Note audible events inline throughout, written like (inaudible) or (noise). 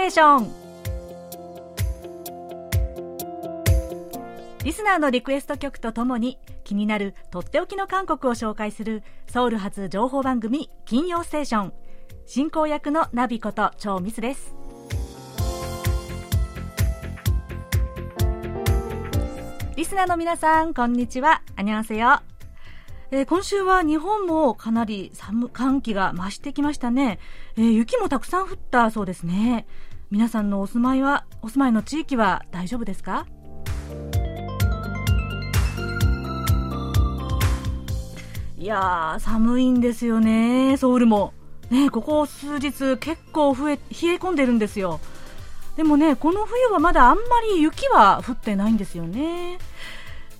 テーション。リスナーのリクエスト曲とともに気になるとっておきの韓国を紹介するソウル発情報番組金曜ステーション。進行役のナビこと超ミスです。リスナーの皆さんこんにちは。アニョンセヨ。えー、今週は日本もかなり寒寒気が増してきましたね、えー、雪もたくさん降ったそうですね。皆さんのお住まいはお住まいの地域は大丈夫ですか？いや寒いんですよね。ソウルも。ねここ数日結構増え冷え込んでるんですよ。でもねこの冬はまだあんまり雪は降ってないんですよね。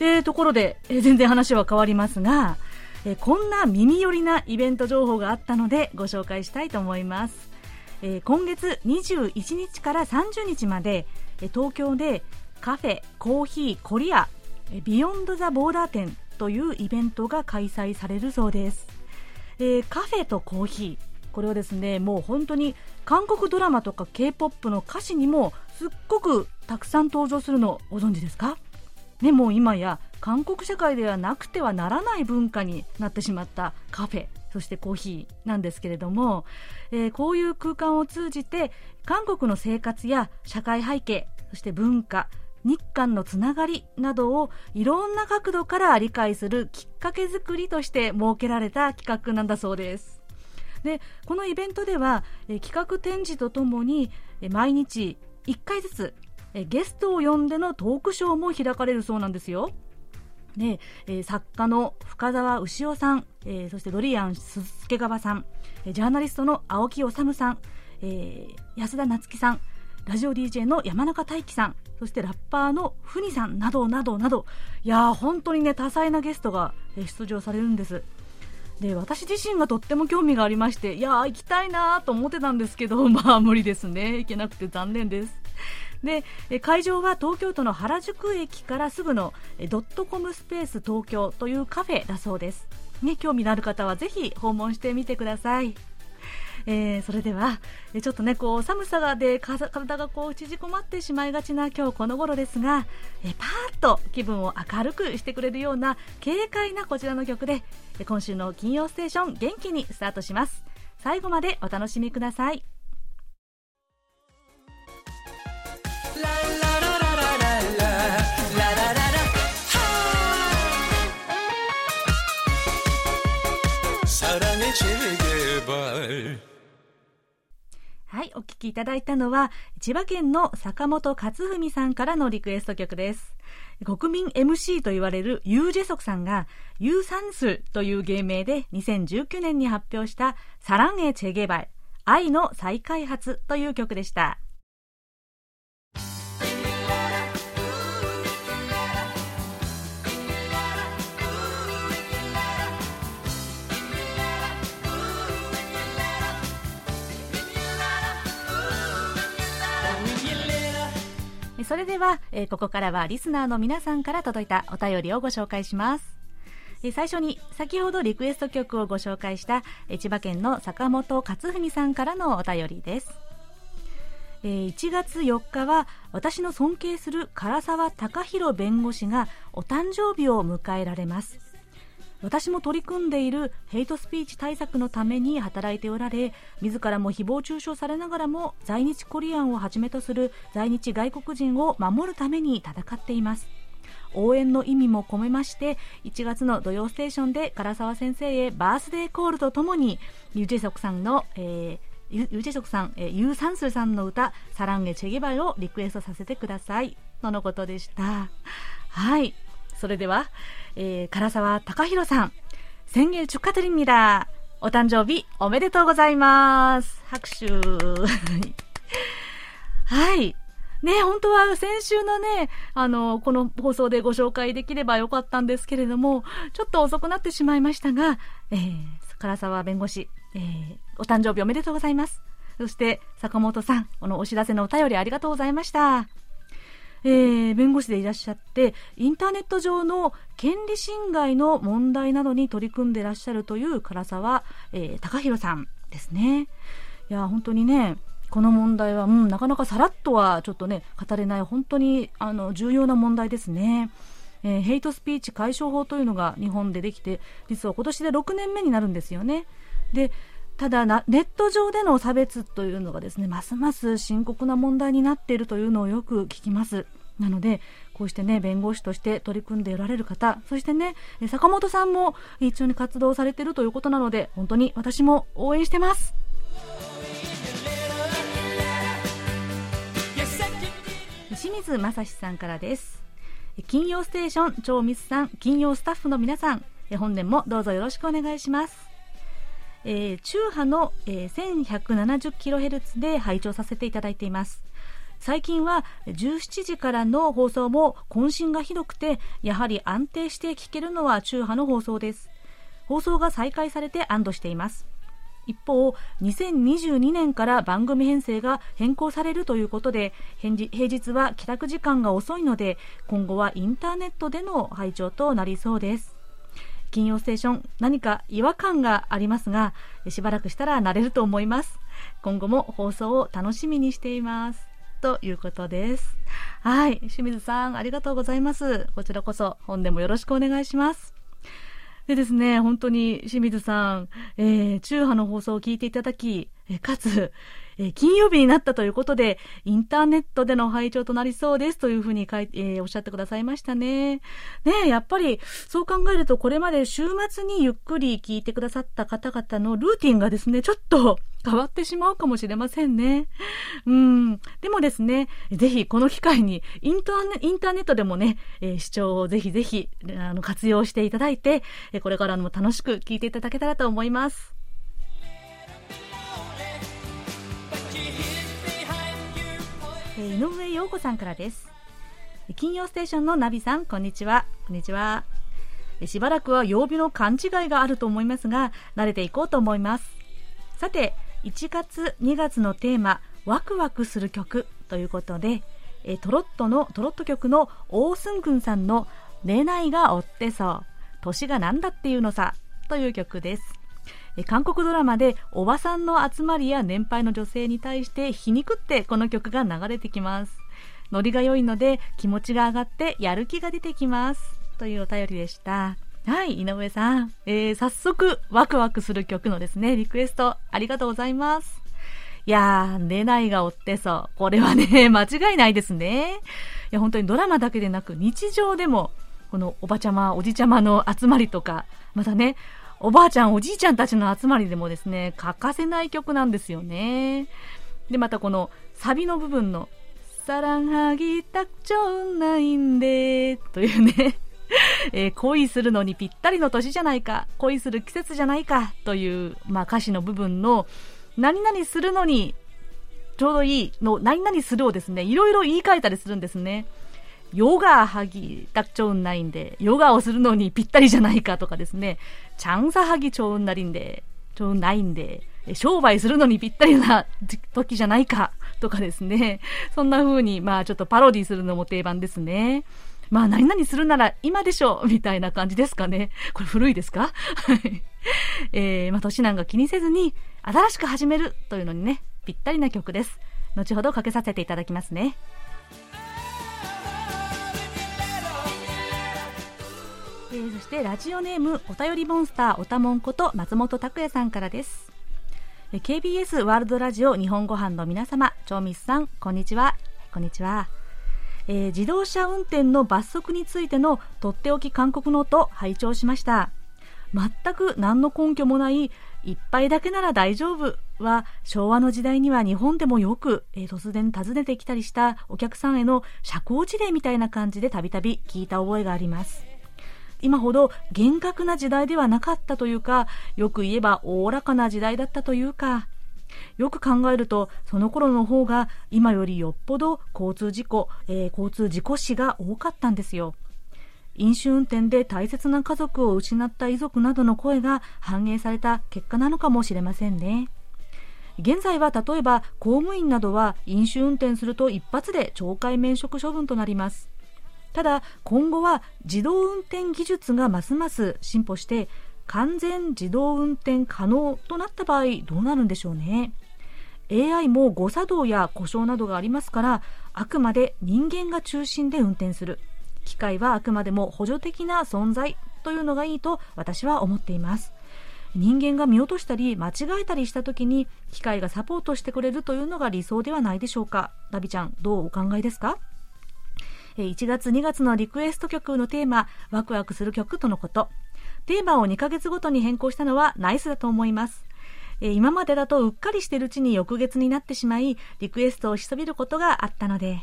でところで、え全然話は変わりますが、えこんな耳寄りなイベント情報があったのでご紹介したいと思います、え今月21日から30日まで、え東京でカフェコーヒーコリアビヨンド・ザ・ボーダー店というイベントが開催されるそうです、えー、カフェとコーヒー。これはですねもう本当に韓国ドラマとか k p o p の歌詞にもすっごくたくさん登場するのご存知ですか？ね、もう今や韓国社会ではなくてはならない文化になってしまったカフェ。そしてコーヒーなんですけれども、えー、こういう空間を通じて韓国の生活や社会背景そして文化日韓のつながりなどをいろんな角度から理解するきっかけ作りとして設けられた企画なんだそうですでこのイベントでは、え企画展示とともに、え毎日1回ずつえゲストを呼んでのトークショーも開かれるそうなんですよ。で、えー、作家の深澤牛尾さん、えー、そしてドリアン助川さん、ジャーナリストの青木治さん、えー、安田夏樹さん、ラジオ DJ の山中大輝さん、そしてラッパーのふにさんなどなどなど、いや、本当にね、多彩なゲストが出場されるんです。で、私自身がとっても興味がありまして、いやー、行きたいなと思ってたんですけど、(laughs) まあ無理ですね。行けなくて残念です。で会場は東京都の原宿駅からすぐのドットコムスペース東京というカフェだそうです、ね、興味のある方はぜひ訪問してみてください。えー、それではちょっとねこう寒さで体がこう縮こまってしまいがちな今日この頃ですが、えパーッと気分を明るくしてくれるような軽快なこちらの曲で今週の金曜ステーション元気にスタートします。最後までお楽しみください。はい、お聴きいただいたのは、千葉県の坂本勝文さんからのリクエスト曲です。国民 MC と言われるユー・ジェソクさんが、ユー・サンスという芸名で2019年に発表したサランエ・チェゲバイ、愛の再開発という曲でした。それでは、えー、ここからはリスナーの皆さんから届いたお便りをご紹介します。え最初に先ほどリクエスト曲をご紹介したえ千葉県の坂本勝文さんからのお便りです。え1月4日は私の尊敬する唐沢隆弘弁護士がお誕生日を迎えられます。私も取り組んでいるヘイトスピーチ対策のために働いておられ自らも誹謗中傷されながらも在日コリアンをはじめとする在日外国人を守るために戦っています。応援の意味も込めまして1月の土曜ステーションで唐沢先生へバースデーコールとともにユジェソクさんの、えー、ユジェソクさん、えー、ユー・サンスさんの歌「サランゲ・チェゲバイ」をリクエストさせてくださいとのことでしたはいそれでは、えー、唐沢隆弘さん、千일 축하드립니 다。 お誕生日おめでとうございます。拍手。(laughs) はい。ね、本当は先週のね、あの、この放送でご紹介できればよかったんですけれども、ちょっと遅くなってしまいましたが、えー、 唐沢弁護士、えー、お誕生日おめでとうございます。そして、坂本さん、このお知らせのお便りありがとうございました。えー、弁護士でいらっしゃってインターネット上の権利侵害の問題などに取り組んでいらっしゃるという唐沢、えー、隆弘さんですね。いや本当にねこの問題は、うん、なかなかさらっとはちょっとね、語れない本当にあの重要な問題ですね。えー、ヘイトスピーチ解消法というのが日本でできて、実は今年で6年目になるんですよね。で、ただなネット上での差別というのがですね、ますます深刻な問題になっているというのをよく聞きます。なので、こうしてね、弁護士として取り組んでおられる方、そしてね、坂本さんも一緒に活動されているということなので、本当に私も応援してます。清水正史さんからです。金曜ステーション超ミスさん、金曜スタッフの皆さん、本年もどうぞよろしくお願いします。えー、中波の、えー、1170kHz で拝聴させていただいています。最近は17時からの放送も渾身がひどくて、やはり安定して聞けるのは中波の放送です。放送が再開されて安堵しています。一方、2022年から番組編成が変更されるということで、平日は帰宅時間が遅いので、今後はインターネットでの拝聴となりそうです。金曜ステーション、何か違和感がありますが、しばらくしたら慣れると思います。今後も放送を楽しみにしています。ということです。はい。清水さん、ありがとうございます。こちらこそ、本年もよろしくお願いします。でですね、本当に清水さん、えー、中波の放送を聞いていただき、えかつ、え金曜日になったということで、インターネットでの拝聴となりそうですというふうに書い、えー、おっしゃってくださいましたね。ねやっぱり、そう考えると、これまで週末にゆっくり聞いてくださった方々のルーティンがですね、ちょっと変わってしまうかもしれませんね。うん。でもですね、ぜひこの機会にインターネットでもね、えー、視聴をぜひぜひあの活用していただいて、これからも楽しく聞いていただけたらと思います。井上陽子さんからです。金曜ステーションのナビさんこんにちは。こんにちは。しばらくは曜日の勘違いがあると思いますが慣れていこうと思います。さて1月2月のテーマワクワクする曲ということでえトロットのトロット曲のオースン君さんの「寝ないが追ってそう年が何だっていうのさ」という曲です。韓国ドラマでおばさんの集まりや年配の女性に対して皮肉ってこの曲が流れてきます。ノリが良いので気持ちが上がってやる気が出てきます。というお便りでした。はい井上さん、えー、早速ワクワクする曲のですねリクエストありがとうございます。いやー、寝ないが追ってそう。これはね、(laughs) 間違いないですね。いや、本当にドラマだけでなく日常でも、このおばちゃま、おじちゃまの集まりとか、またね、おばあちゃん、おじいちゃんたちの集まりでもですね、欠かせない曲なんですよね。で、またこのサビの部分の、サランハギタクチョンナインデというね (laughs) えー、恋するのにぴったりの年じゃないか、恋する季節じゃないかという、まあ、歌詞の部分の、何々するのにちょうどいいの、何々するをですね、いろいろ言い換えたりするんですね。ヨガはぎたくちょうんないんで、ヨガをするのにぴったりじゃないかとかですね、 장사하기좋은날인데좋은날인데商売するのにぴったりな(laughs) 時じゃないかとかですねそんな風にまあちょっとパロディするのも定番ですねまあ何々するなら今でしょみたいな感じですかねこれ古いですかはい。えー、まあ年なんか気にせずに新しく始めるというのにねぴったりな曲です後ほどかけさせていただきますね えー、そしてラジオネームお便りモンスターおたもんこと松本拓也さんからです、え、KBS ワールドラジオ日本ご飯の皆様超ミスさんこんにちは。こんにちは、えー、自動車運転の罰則についてのとっておき韓国ノート拝聴しました。全く何の根拠もない一杯だけなら大丈夫は昭和の時代には日本でもよく、えー、突然訪ねてきたりしたお客さんへの社交辞令みたいな感じでたびたび聞いた覚えがあります。今ほど厳格な時代ではなかったというか、よく言えばおおらかな時代だったというか、よく考えると、その頃の方が今よりよっぽど交通事故、えー、交通事故死が多かったんですよ。飲酒運転で大切な家族を失った遺族などの声が反映された結果なのかもしれませんね。現在は例えば公務員などは飲酒運転すると一発で懲戒免職処分となります。ただ今後は自動運転技術がますます進歩して完全自動運転可能となった場合どうなるんでしょうね。AI も誤作動や故障などがありますからあくまで人間が中心で運転する。機械はあくまでも補助的な存在というのがいいと私は思っています。人間が見落としたり間違えたりした時に機械がサポートしてくれるというのが理想ではないでしょうか。ラビちゃんどうお考えですか？1月2月のリクエスト曲のテーマワクワクする曲とのことテーマを2ヶ月ごとに変更したのはナイスだと思います今までだとうっかりしてるうちに翌月になってしまいリクエストをしそびることがあったので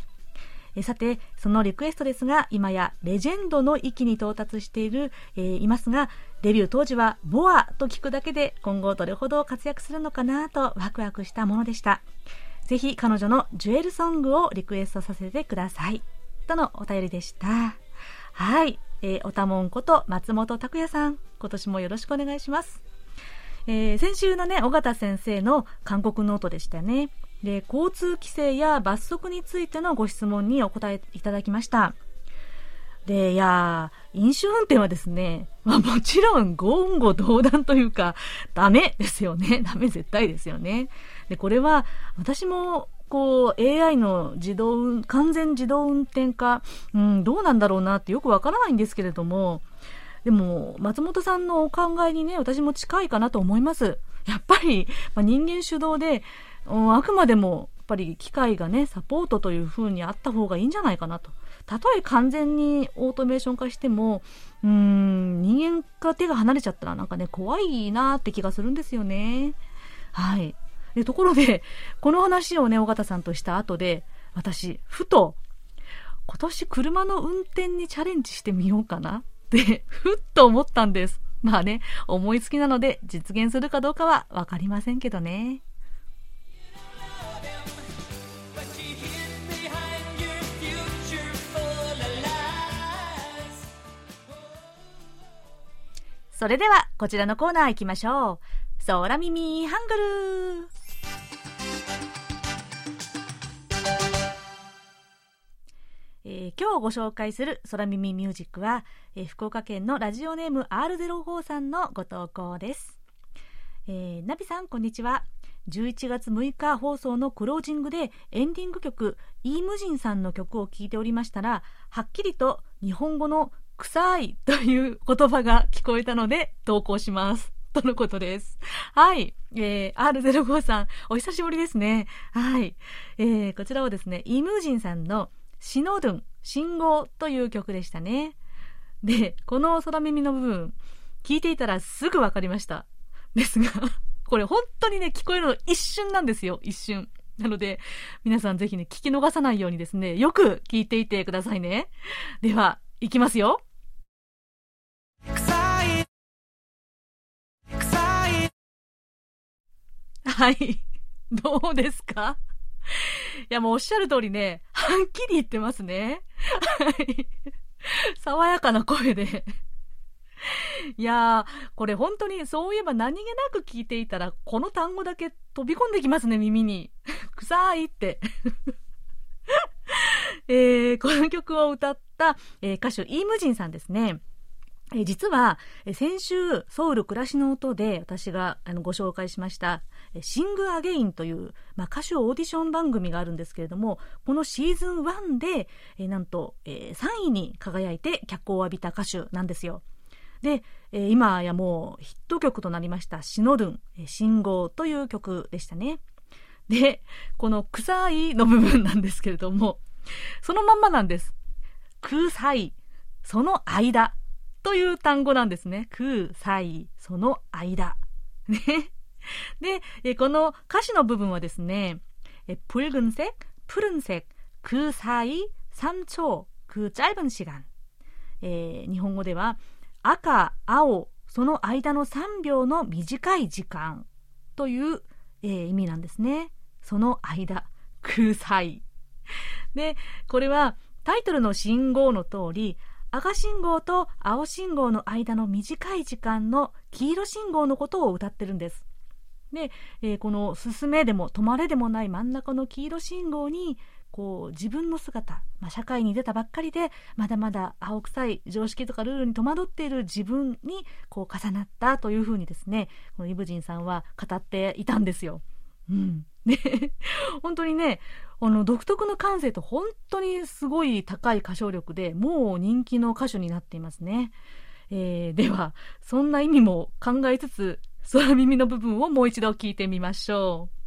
えさて、そのリクエストですが、今やレジェンドの域に到達している、えー、いますが、デビュー当時は BoAと聞くだけで今後どれほど活躍するのかなとワクワクしたものでした。ぜひ彼女の Jewel Song をリクエストさせてください。とのお便りでした。はい。えー、おたもんこと松本拓也さん、今年もよろしくお願いします。えー、先週のね、尾形先生の韓国ノートでしたね。で交通規制や罰則についてのご質問にお答えいただきましたでいや飲酒運転はですね、まあ、もちろん言語道断というかダメですよねダメ絶対ですよねでこれは私もこう AI の自動完全自動運転化、うん、どうなんだろうなってよくわからないんですけれどもでも松本さんのお考えにね私も近いかなと思います。やっぱり、まあ、人間主導であくまでもやっぱり機械がねサポートという風にあった方がいいんじゃないかなと。たとえ完全にオートメーション化してもうーん人間が手が離れちゃったらなんかね怖いなって気がするんですよね。はい。でところで (laughs) この話をね尾形さんとした後で私ふと今年車の運転にチャレンジしてみようかなってふっと思ったんです。まあね思いつきなので実現するかどうかは分かりませんけどね。それでは、こちらのコーナー行きましょう。空耳ハングルえー、今日ご紹介する空耳ミュージックは、えー、福岡県のラジオネーム R04 さんのご投稿です。えー、ナビさん、こんにちは。11月6日放送のクロージングでエンディング曲、イームジンさんの曲を聴いておりましたら、はっきりと日本語の臭いという言葉が聞こえたので投稿します。とのことです。はい。えー、R05 さん、お久しぶりですね。はい。えー、こちらはですね、イムージンさんのシノドゥン、信号という曲でしたね。で、この空耳の部分、聞いていたらすぐわかりました。ですが、これ本当にね、聞こえるの一瞬なんですよ、一瞬。なので、皆さんぜひね、聞き逃さないようにですね、よく聞いていてくださいね。では、いきますよ。はい。(laughs) どうですか？いや、もうおっしゃる通りね、はっきり言ってますね。はい。爽やかな声で。いやー、これ本当にそういえば何気なく聞いていたら、この単語だけ飛び込んできますね、耳に。臭いって。(laughs) えー、この曲を歌った、えー、歌手、イームジンさんですね。え実は、先週、ソウル暮らしの音で私があのご紹介しました、シングアゲインという、まあ、歌手オーディション番組があるんですけれども、このシーズン1で、えなんと、え3位に輝いて脚光を浴びた歌手なんですよ。で、え今やもうヒット曲となりました、シノドゥン、え信号という曲でしたね。で、この臭いの部分なんですけれども、そのまんまなんです。臭い、その間。という単語なんですね。空、イ、その間。ね。(laughs) で、えこの歌詞の部分はですね、え붉은색 푸른색그사이3초그짧은시간えー、日本語では赤、青、その間の3秒の短い時間という、えー、意味なんですね。その間、空イ。で、これはタイトルの信号の通り、赤信号と青信号の間の短い時間の黄色信号のことを歌ってるんです。 で、えー、この進めでも止まれでもない真ん中の黄色信号にこう自分の姿、まあ、社会に出たばっかりでまだまだ青臭い常識とかルールに戸惑っている自分にこう重なったというふうにですねこのイブジンさんは語っていたんですよ。うん、で、(laughs) 本当にね、あの、独特の感性と本当にすごい高い歌唱力で、もう人気の歌手になっていますね。えー、では、そんな意味も考えつつ、空耳の部分をもう一度聞いてみましょう。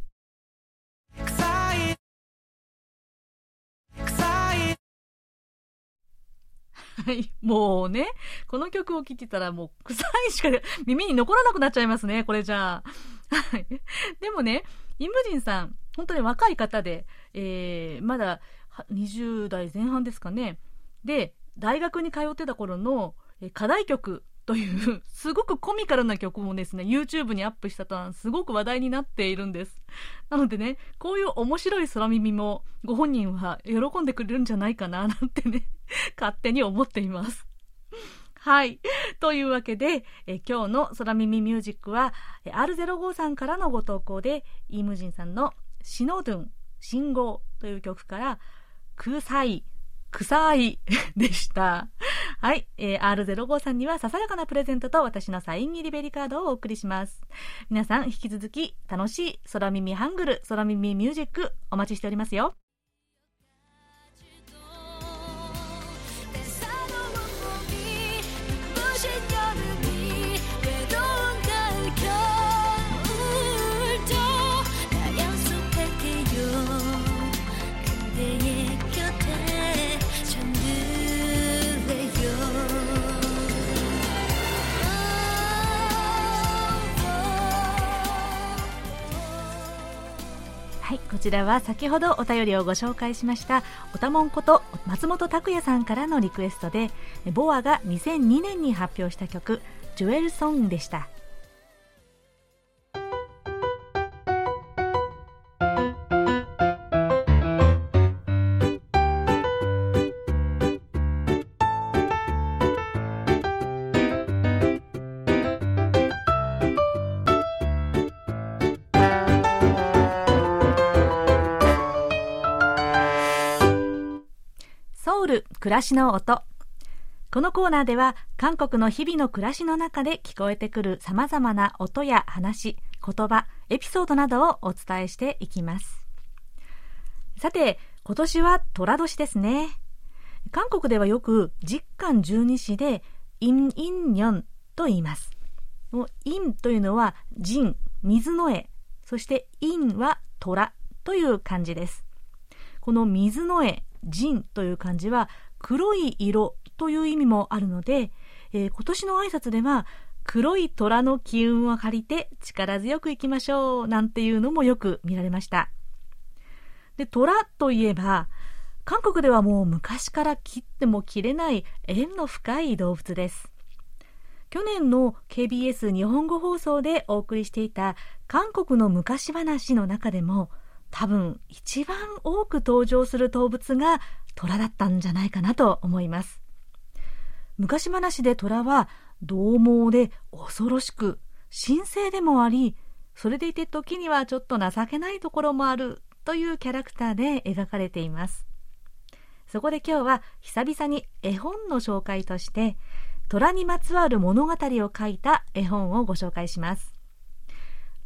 はい。もうね、この曲を聴いてたらもう臭いしか耳に残らなくなっちゃいますね、これじゃあ。はい。でもね、イムジンさん、本当に若い方で、えー、まだ20代前半ですかね。で、大学に通ってた頃の課題曲というすごくコミカルな曲もですね、YouTube にアップしたとはすごく話題になっているんです。なのでね、こういう面白い空耳もご本人は喜んでくれるんじゃないかななんてね、(laughs) 勝手に思っています。はい。というわけで、え今日の空耳ミュージックは、R05 さんからのご投稿で、イームジンさんのシノドゥン、信号という曲から、空彩、臭い (laughs) でした。はい。えー、R05 さんにはささやかなプレゼントと私のサイン入りベリカードをお送りします。皆さん引き続き楽しい空耳ハングル、空耳ミュージックお待ちしておりますよ。ちらは先ほどお便りをご紹介しましたおたもんこと松本拓也さんからのリクエストでボアが2002年に発表した曲「ジュエルソング」でした。暮らしの音このコーナーでは韓国の日々の暮らしの中で聞こえてくる様々な音や話、言葉、エピソードなどをお伝えしていきます。さて、今年は寅年ですね。韓国ではよく実感十二支でインインニョンと言います。インというのは人、水の絵、そしてインは虎という漢字です。この水の絵、人という漢字は黒い色という意味もあるので、えー、今年の挨拶では黒い虎の機運を借りて力強くいきましょうなんていうのもよく見られました。で、虎といえば、韓国ではもう昔から切っても切れない縁の深い動物です。去年の KBS 日本語放送でお送りしていた韓国の昔話の中でも多分一番多く登場する動物が虎だったんじゃないかなと思います。昔話で虎は獰猛で恐ろしく神聖でもあり、それでいて時にはちょっと情けないところもあるというキャラクターで描かれています。そこで今日は久々に絵本の紹介として虎にまつわる物語を書いた絵本をご紹介します。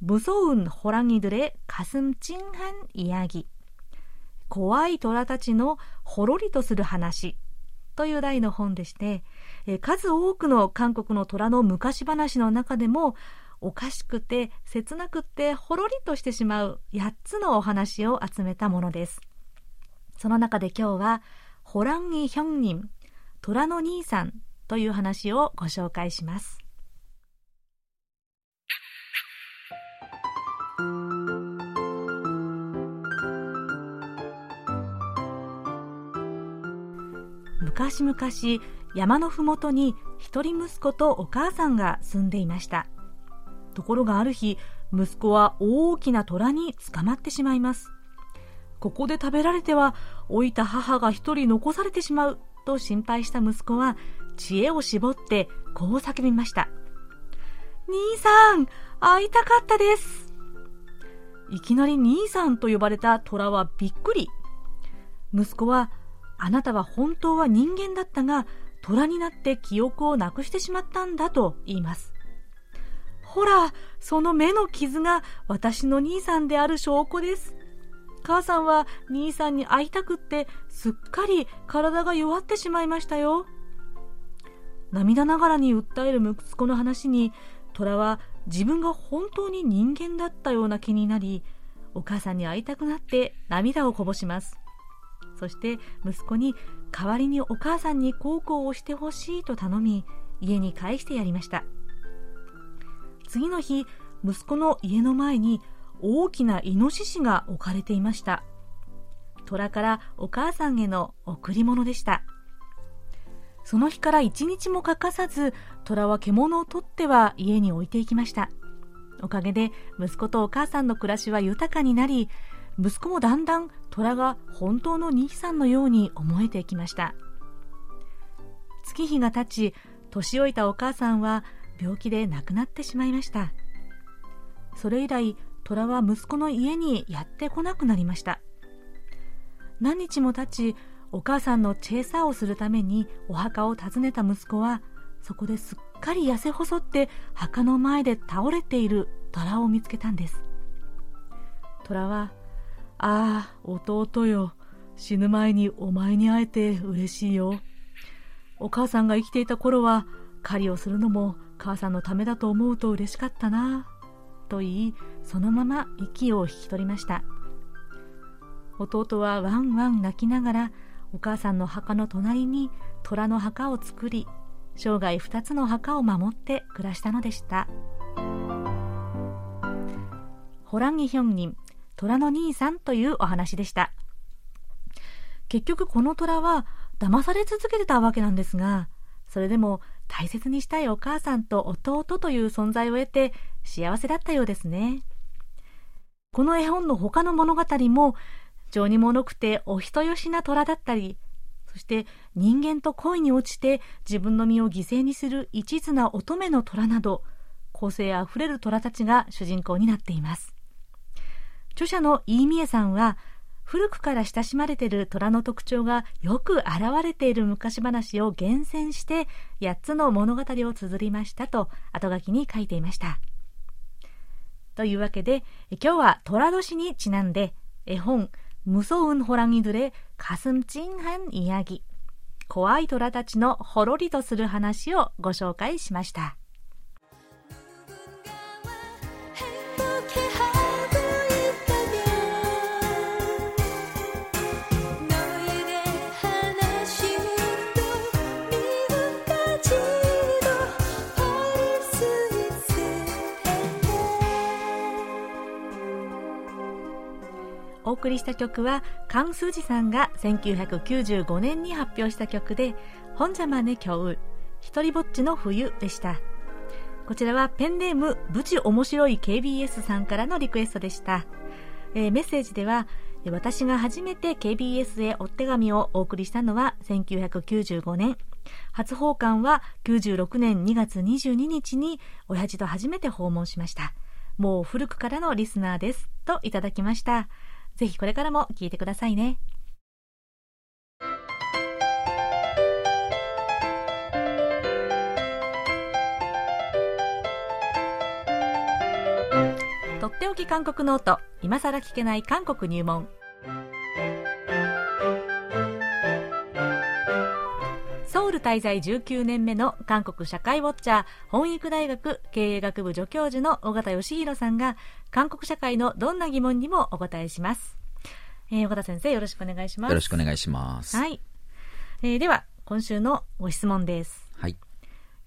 무서운호랑이들의가슴찡한이야기 怖い虎たちのほろりとする話という題の本でして、え数多くの韓国の虎の昔話の中でもおかしくて切なくてほろりとしてしまう8つのお話を集めたものです。その中で今日は、ホランイヒョンニン、虎の兄さんという話をご紹介します。昔々山のふもとに一人息子とお母さんが住んでいました。ところがある日息子は大きな虎に捕まってしまいます。ここで食べられては老いた母が一人残されてしまうと心配した息子は知恵を絞ってこう叫びました。兄さん会いたかったです。いきなり兄さんと呼ばれた虎はびっくり。息子はあなたは本当は人間だったが、虎になって記憶をなくしてしまったんだと言います。ほら、その目の傷が私の兄さんである証拠です。母さんは兄さんに会いたくってすっかり体が弱ってしまいましたよ。涙ながらに訴える息子の話に虎は自分が本当に人間だったような気になりお母さんに会いたくなって涙をこぼしますそして息子に代わりにお母さんに孝行をしてほしいと頼み家に帰してやりました。次の日息子の家の前に大きなイノシシが置かれていました。虎からお母さんへの贈り物でした。その日から一日も欠かさず虎は獣を取っては家に置いていきました。おかげで息子とお母さんの暮らしは豊かになり息子もだんだん虎が本当の兄さんのように思えてきました。月日が経ち年老いたお母さんは病気で亡くなってしまいました。それ以来虎は息子の家にやってこなくなりました。何日も経ちお母さんのチェイサーをするためにお墓を訪ねた息子はそこですっかり痩せ細って墓の前で倒れている虎を見つけたんです。虎は「ああ弟よ。死ぬ前にお前に会えて嬉しいよ。お母さんが生きていた頃は狩りをするのも母さんのためだと思うと嬉しかったな」と言いそのまま息を引き取りました。弟はワンワン泣きながらお母さんの墓の隣に虎の墓を作り生涯2つの墓を守って暮らしたのでした。ホランギヒョン人虎の兄さんというお話でした。結局この虎は騙され続けてたわけなんですがそれでも大切にしたいお母さんと弟という存在を得て幸せだったようですね。この絵本の他の物語も情にもろくてお人よしな虎だったりそして人間と恋に落ちて自分の身を犠牲にする一途な乙女の虎など個性あふれる虎たちが主人公になっています。著者の飯宮さんは、古くから親しまれている虎の特徴がよく現れている昔話を厳選して8つの物語を綴りましたと後書きに書いていました。というわけで今日は虎年にちなんで絵本「無双運ホラギドレかすんちんはんいやぎ」怖い虎たちのほろりとする話をご紹介しました。お送りした曲はカン・スージさんが1995年に発表した曲で「本邪魔ね今日一人ぼっちの冬」でした。こちらはペンネームブチ面白い KBS さんからのリクエストでした、えー、メッセージでは私が初めて KBS へお手紙をお送りしたのは1995年。初訪韓は96年2月22日に親父と初めて訪問しました。もう古くからのリスナーです。といただきました。ぜひこれからも聞いてくださいね。とっておき韓国ノート今さら聞けない韓国入門ル滞在19年目の韓国社会ウォッチャー本育大学経営学部助教授の尾形義弘さんが韓国社会のどんな疑問にもお答えします。えー、岡田先生よろしくお願いします。よろしくお願いします。はい。えー、では、今週のご質問です。はい。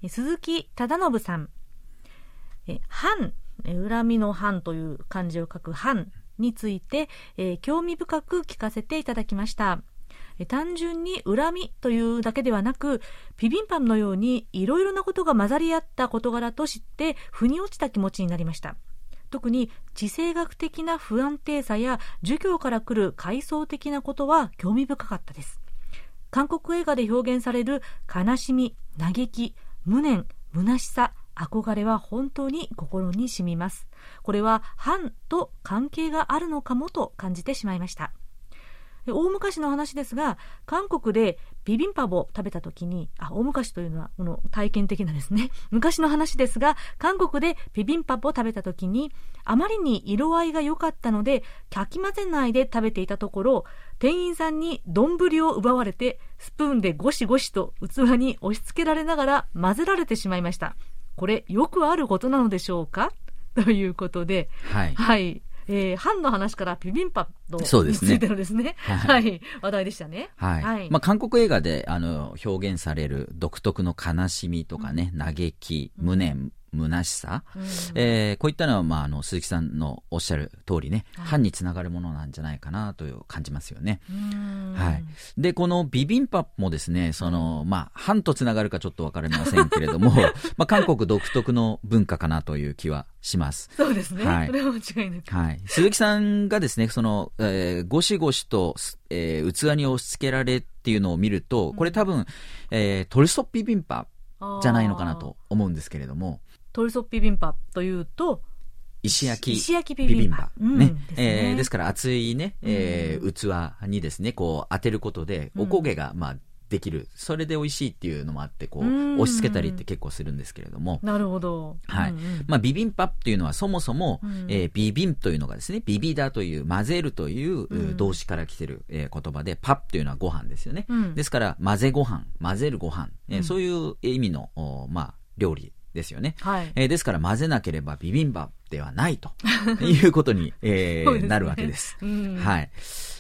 鈴木忠信さん。え、反、恨みの反という漢字を書く反について、えー、興味深く聞かせていただきました。単純に恨みというだけではなく、ピビンパンのようにいろいろなことが混ざり合った事柄と知って、腑に落ちた気持ちになりました。特に地政学的な不安定さや儒教から来る階層的なことは興味深かったです。韓国映画で表現される悲しみ、嘆き、無念、虚しさ、憧れは本当に心に染みます。これは反と関係があるのかもと感じてしまいました。で大昔の話ですが、韓国でビビンパを食べた時に、あ、大昔というのはこの体験的なですね、(laughs) 昔の話ですが、韓国でビビンパを食べた時に、あまりに色合いが良かったので、かき混ぜないで食べていたところ、店員さんに丼を奪われて、スプーンでゴシゴシと器に押し付けられながら混ぜられてしまいました。これ、よくあることなのでしょうか？ということで、はい。はい。えー、ハンの話からビビンパのそうですねについてのですね、ははいい、話題でしたね。はい。はいまあ、韓国映画で、あの、表現される独特の悲しみとかね、嘆き、無念、虚しさ、うんえーこういったのは、まあ、あの、鈴木さんのおっしゃる通りね、はい反につながるものなんじゃないかなという感じますよね。うんはい。で、このビビンパもですね、その、まあ、反とつながるかちょっとわかりませんけれども、(laughs) まあ、韓国独特の文化かなという気はします。そうですね。はいそれは間違いなく。はい。鈴木さんがですね、その、えーゴシゴシと、えー器に押し付けられっていうのを見ると、これ多分、えートルストッピビンパじゃないのかなと思うんですけれども、トルソッピビンパというと、石焼き。石焼きビビンパ。うんね。ですねえーですから熱いね、えー器にですね、こう当てることで、おこげが、まあ、できる。それで美味しいっていうのもあって、こう、うん押し付けたりって結構するんですけれども、なるほど。はい。まあ、ビビンパっていうのはそもそも、うんえービビンというのがですね、ビビダという混ぜるという、うん動詞から来てる、えー言葉で、パッというのはご飯ですよね。うんですから、混ぜご飯、混ぜるご飯、えそういう意味の、おまあ、料理ですよね。はい。えーですから混ぜなければビビンバではないと。(laughs) いうことに、えーね。なるわけです。うん。はい。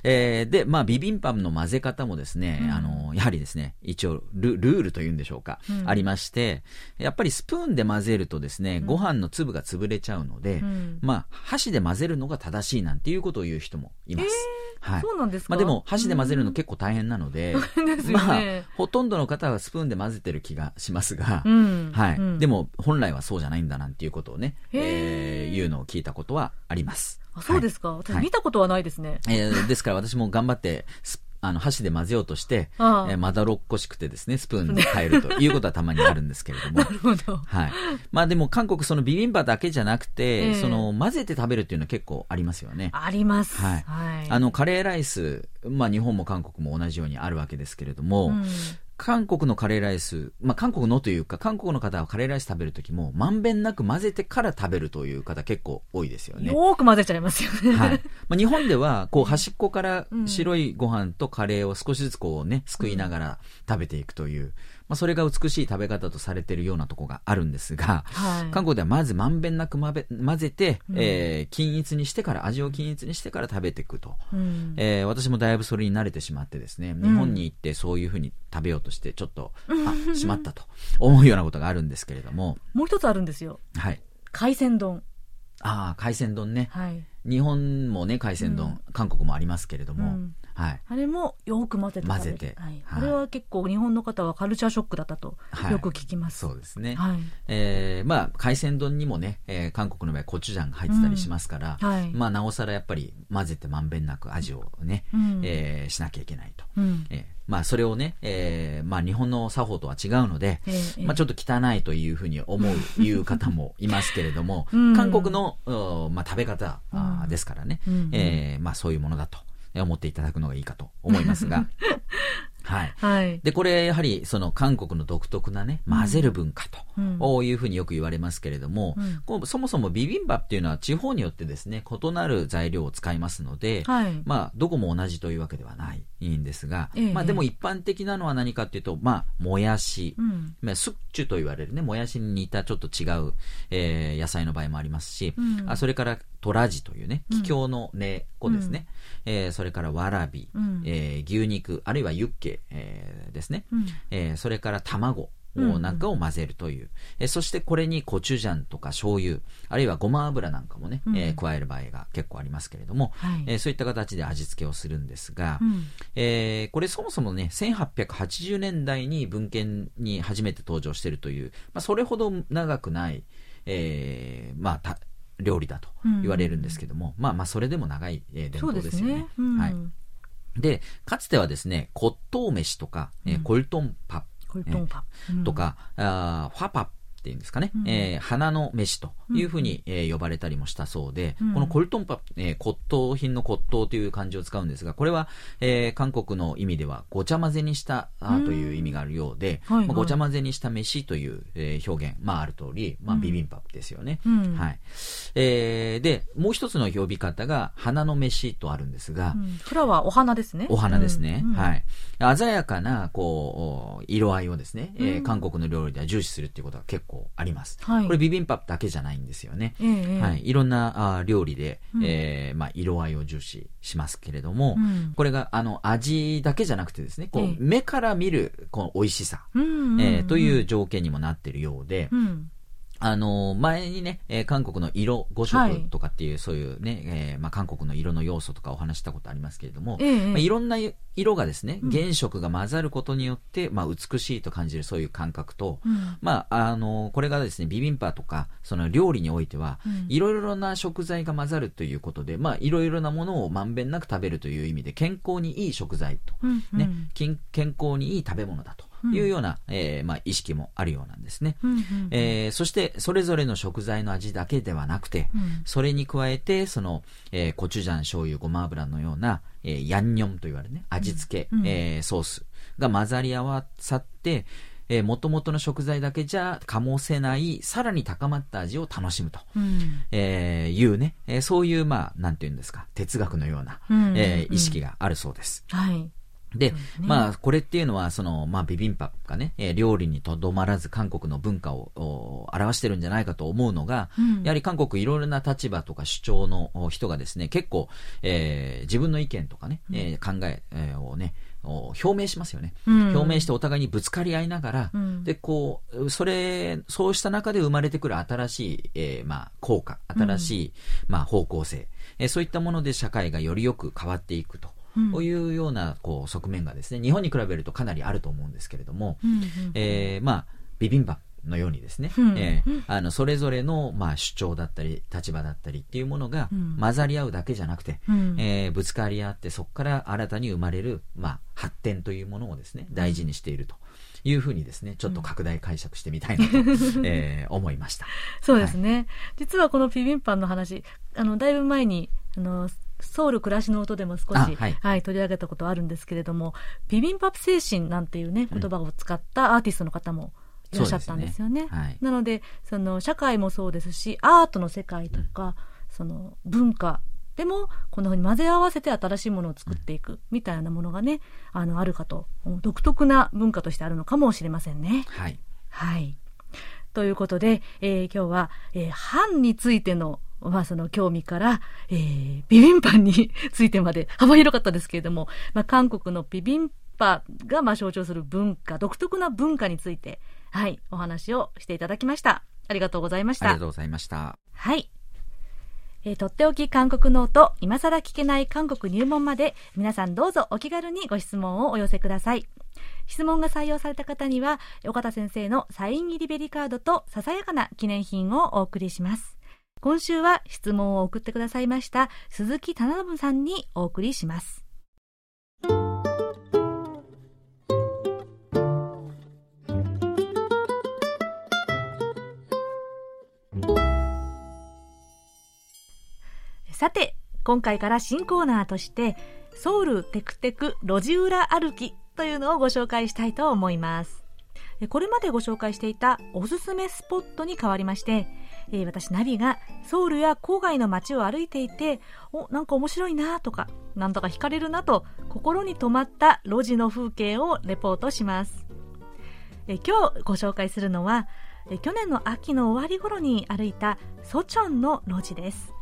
えーで、まあ、ビビンパの混ぜ方もですね、うん。あの、やはりですね、一応ル、ルールというんでしょうか、うん。ありまして、やっぱりスプーンで混ぜるとですね、ん。ご飯の粒が潰れちゃうので、うん。まあ、箸で混ぜるのが正しいなんていうことを言う人もいます。はい。そうなんですか？まあでも、箸で混ぜるの結構大変なので、(laughs) でね。まあ、ほとんどの方はスプーンで混ぜてる気がしますが、うん。はい、うん。でも、本来はそうじゃないんだなんていうことをね、えー、言うのを聞いたことはあります。あそうですか。私見たことはないですね。はいえーですから私も頑張って、スあの、箸で混ぜようとして、ああえーまだろっこしくてですね、スプーンで変えるということはたまにあるんですけれども (laughs) な。るほど。はい。まあでも韓国そのビビンバだけじゃなくて、ええその混ぜて食べるっていうのは結構ありますよね。あります。はいはい。あの、カレーライス、まあ日本も韓国も同じようにあるわけですけれども、うん韓国のカレーライス、まあ、韓国のというか、韓国の方はカレーライス食べるときも、まんべんなく混ぜてから食べるという方結構多いですよね。よーく混ぜちゃいますよね。はい。まあ、日本では、こう、端っこから白いご飯とカレーを少しずつこうね、すくいながら食べていくという、まあ、それが美しい食べ方とされているようなとこがあるんですが、はい韓国ではまずまんべんなく混ぜ混ぜて、うんえー均一にしてから、味を均一にしてから食べていくと。うんえー私もだいぶそれに慣れてしまってですね、日本に行ってそういうふうに食べようとして、ちょっと、あ、しまったと思うようなことがあるんですけれども、もう一つあるんですよ。はい。海鮮丼。ああ、海鮮丼ね。はい。日本もね、海鮮丼、韓国もありますけれども、うんはい。あれもよく混ぜて混ぜてはい。はいこれは結構日本の方はカルチャーショックだったとはいよく聞きます。そうですね。はい。えーまあ、海鮮丼にもね、えー韓国の場合コチュジャンが入ってたりしますから、うんはいまあ、なおさらやっぱり混ぜてまんべんなく味をね、うんえーしなきゃいけないと。うん。えーまあ、それをね、えーまあ、日本の作法とは違うので、ええまあ、ちょっと汚いというふうに思う、いう方もいますけれども、(laughs) うん韓国の、うんまあ、食べ方、あーですからね、うんえーまあ、そういうものだと思っていただくのがいいかと思いますが、(laughs) はい。はい。で、これ、やはり、その、韓国の独特なね、混ぜる文化と、うん。いうふうによく言われますけれども、うん。こうそもそもビビンバっていうのは地方によってですね、異なる材料を使いますので、はい。まあ、どこも同じというわけではないんですが、ええ。まあ、でも一般的なのは何かっていうと、まあ、もやし、うん。まあ、スッチュと言われるね、もやしに似たちょっと違う、えー野菜の場合もありますし、うん。あそれからトラジというね、気境の根っこですね、えーそれからわらび、うん。えー牛肉、あるいはユッケ、えーですね、うん。えーそれから卵、うんなんかを混ぜるという、えーそしてこれにコチュジャンとか醤油あるいはごま油なんかもね、うん。えー加える場合が結構ありますけれども、はい。えーそういった形で味付けをするんですが、うん。えーこれそもそもね、1880年代に文献に初めて登場しているという、まあ、それほど長くない、えーまあ、た料理だと言われるんですけども、まあまあ、それでも長い、えー伝統ですすよね。ね。うん。はい。で、かつてはですね、骨董飯とか、えーうん。コルトンパ。コルトンパ。うんとか、あーファパ。ってっていうんですかね、うん、えー、花の飯というふうに、えー、呼ばれたりもしたそうで、うん、このコルトンパ、えー、骨董品の骨董という漢字を使うんですが、これは、えー、韓国の意味ではごちゃ混ぜにしたあという意味があるようで、はいはい、まあ、ごちゃ混ぜにした飯という、えー、表現、まあある通り、まあビビンパですよね。はい。えー、で、もう一つの呼び方が花の飯とあるんですが、フラワーお花ですね。お花ですね。はい。鮮やかな、こう、色合いをですね、えー、韓国の料理では重視するっていうことが結構あります。はい、これビビンパだけじゃないんですよね。えー、はい。いろんなあ料理で、うん、えー、まあ、色合いを重視しますけれども、うん、これが、あの、味だけじゃなくてですね、こう、目から見る、この美味しさ、えー、という条件にもなっているようで、うんあの前にね、えー、韓国の色5色とかっていう、はい、そういうね、えー、まあ、韓国の色の要素とかお話したことありますけれども、えまあ、いろんな色がですね、原色が混ざることによって、まあ、美しいと感じるそういう感覚と、うん、まあ、あのこれがですね、ビビンパとか、その料理においては、いろいろな食材が混ざるということで、まあ、いろいろなものをまんべんなく食べるという意味で、健康にいい食材と、うんうん、ね、健康にいい食べ物だと。いうような、うん、えー、まあ、意識もあるようなんですね、うんうんうん、えー、そしてそれぞれの食材の味だけではなくて、うん、それに加えてその、えー、コチュジャン醤油ごま油のような、えー、ヤンニョンと言われるね味付け、うん、えー、ソースが混ざり合わさってえー、元々の食材だけじゃ醸せない、さらに高まった味を楽しむと、うん、えー、いうね、えー、そういう、まあ、なんていうんですか、哲学のような、うん、えー、意識があるそうです。はい。で、ね、まあ、これっていうのは、その、まあ、ビビンパがね、えー、料理にとどまらず韓国の文化を表してるんじゃないかと思うのが、うん、やはり韓国いろいろな立場とか主張の人がですね、結構、えー、自分の意見とかね、えー、考えをね、表明しますよね、うん、表明してお互いにぶつかり合いながら、うん、でこうそれそうした中で生まれてくる新しい、えー、まあ、効果新しい、まあ、方向性、えー、そういったもので社会がよりよく変わっていくとこういうようなこう側面がですね日本に比べるとかなりあると思うんですけれども、うんうん、えー、まあ、ビビンバのようにですね、うん、えー、あのそれぞれの、まあ、主張だったり立場だったりっていうものが混ざり合うだけじゃなくて、うん、えー、ぶつかり合ってそこから新たに生まれる、まあ、発展というものをですね大事にしていると。いうふうにですね、ちょっと拡大解釈してみたいなと、うん、(laughs) えー、思いました。そうですね、はい、実はこのビビンパンの話、あの、だいぶ前に、あの、ソウル暮らしの音でも少し、はい、はい、取り上げたことあるんですけれども、ビビンパプ精神なんていうね、言葉を使ったアーティストの方もいらっしゃったんですよね。ね。はい、なので、その社会もそうですし、アートの世界とか、うん、その文化でもこんなふうに混ぜ合わせて新しいものを作っていくみたいなものがね、あのあるかと独特な文化としてあるのかもしれませんね。はい、はい、ということで、えー、今日は、えー、藩についてのまあその興味から、えー、ビビンパンについてまで幅広かったですけれども、まあ、韓国のビビンパがまあ象徴する文化、独特な文化について、はい、お話をしていただきました。ありがとうございました。ありがとうございました。はい。えー、とっておき韓国ノート、今更聞けない韓国入門まで、皆さんどうぞお気軽にご質問をお寄せください。質問が採用された方には、岡田先生のサイン入りベリカードとささやかな記念品をお送りします。今週は質問を送ってくださいました鈴木忠信さんにお送りします。さて、今回から新コーナーとして、ソウルテクテク路地裏歩きというのをご紹介したいと思います。これまでご紹介していたおすすめスポットに変わりまして、えー、私ナビがソウルや郊外の街を歩いていておなんか面白いなとかなんとか惹かれるなと心に留まった路地の風景をレポートします、えー、今日ご紹介するのは、えー、去年の秋の終わり頃に歩いたソチョンの路地です。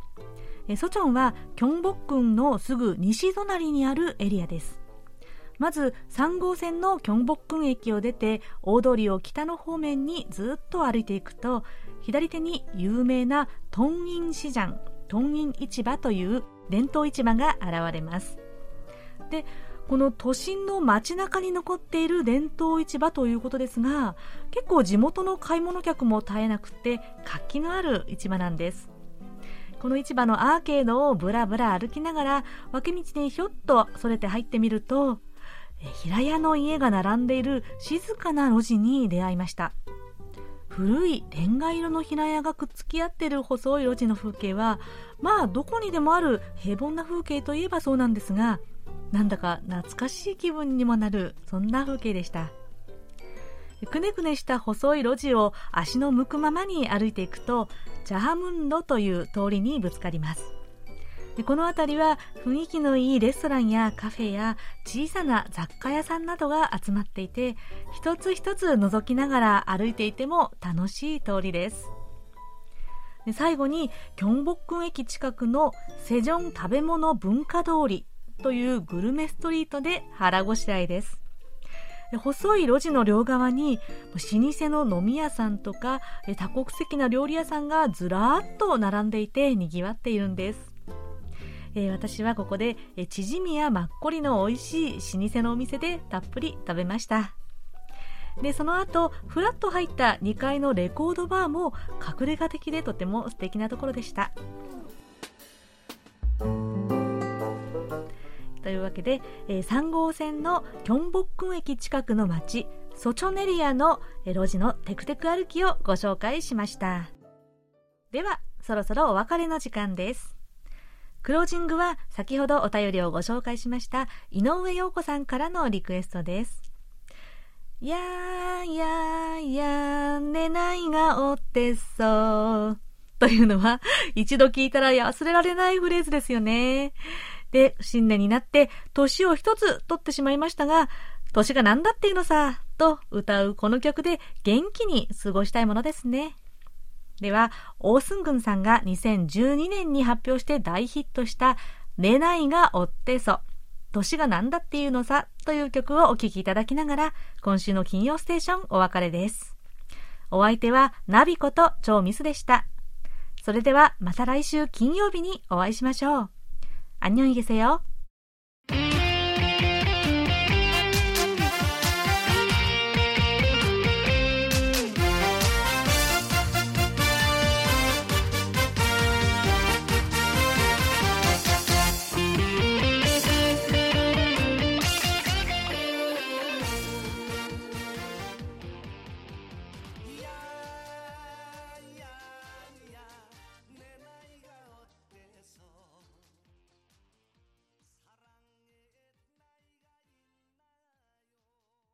ソチョンはキョンボックンのすぐ西隣にあるエリアです。まず3号線のキョンボックン駅を出て大通りを北の方面にずっと歩いていくと左手に有名なトンイン市場トンイン市場という伝統市場が現れます。でこの都心の街中に残っている伝統市場ということですが結構地元の買い物客も絶えなくて活気のある市場なんです。この市場のアーケードをぶらぶら歩きながら脇道にひょっとそれて入ってみると平屋の家が並んでいる静かな路地に出会いました。古いレンガ色の平屋がくっつき合ってる細い路地の風景はまあどこにでもある平凡な風景といえばそうなんですがなんだか懐かしい気分にもなるそんな風景でした。くねくねした細い路地を足の向くままに歩いていくとジャハムンロという通りにぶつかります。でこの辺りは雰囲気のいいレストランやカフェや小さな雑貨屋さんなどが集まっていて一つ一つ覗きながら歩いていても楽しい通りです。で最後にキョンボックン駅近くのセジョン食べ物文化通りというグルメストリートで腹ごしらえです。細い路地の両側に老舗の飲み屋さんとか多国籍な料理屋さんがずらーっと並んでいて賑わっているんです。えー、私はここで、えー、チヂミやマッコリの美味しい老舗のお店でたっぷり食べました。でその後フラッと入った2階のレコードバーも隠れ家的でとても素敵なところでした。というわけで、えー、3号線のキョンボックン駅近くの町ソチョネリアの路地のテクテク歩きをご紹介しました。ではそろそろお別れの時間です。クロージングは先ほどお便りをご紹介しました井上陽子さんからのリクエストです。やーやーやー寝ないがおってそう。というのは (laughs) 一度聞いたら忘れられないフレーズですよね。で、新年になって年を一つ取ってしまいましたが、年が何だっていうのさ、と歌うこの曲で元気に過ごしたいものですね。では、オースングンさんが2012年に発表して大ヒットした寝ないが追ってそ、年が何だっていうのさという曲をお聴きいただきながら、今週の金曜ステーションお別れです。お相手はナビこと超ミスでした。それではまた来週金曜日にお会いしましょう。안녕히계세 요。